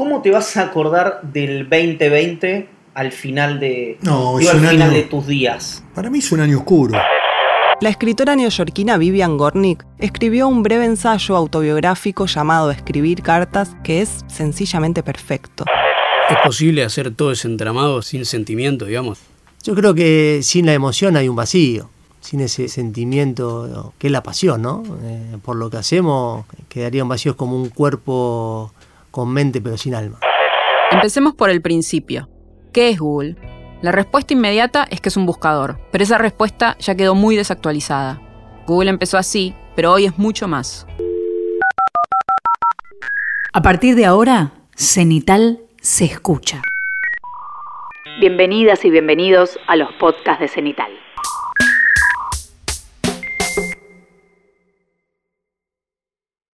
¿cómo te vas a acordar del 2020 al final de, No, digo, es al un final año- de tus días? Para mí es un año oscuro. La escritora neoyorquina Vivian Gornick escribió un breve ensayo autobiográfico llamado Escribir cartas que es sencillamente perfecto. ¿Es posible hacer todo ese entramado sin sentimiento, digamos? Yo creo que sin la emoción hay un vacío, sin ese sentimiento que es la pasión, ¿no? Eh, por lo que hacemos quedaría un vacío como un cuerpo con mente pero sin alma. Empecemos por el principio. ¿Qué es Google? La respuesta inmediata es que es un buscador, pero esa respuesta ya quedó muy desactualizada. Google empezó así, pero hoy es mucho más. A partir de ahora, Cenital se escucha. Bienvenidas y bienvenidos a los podcasts de Cenital.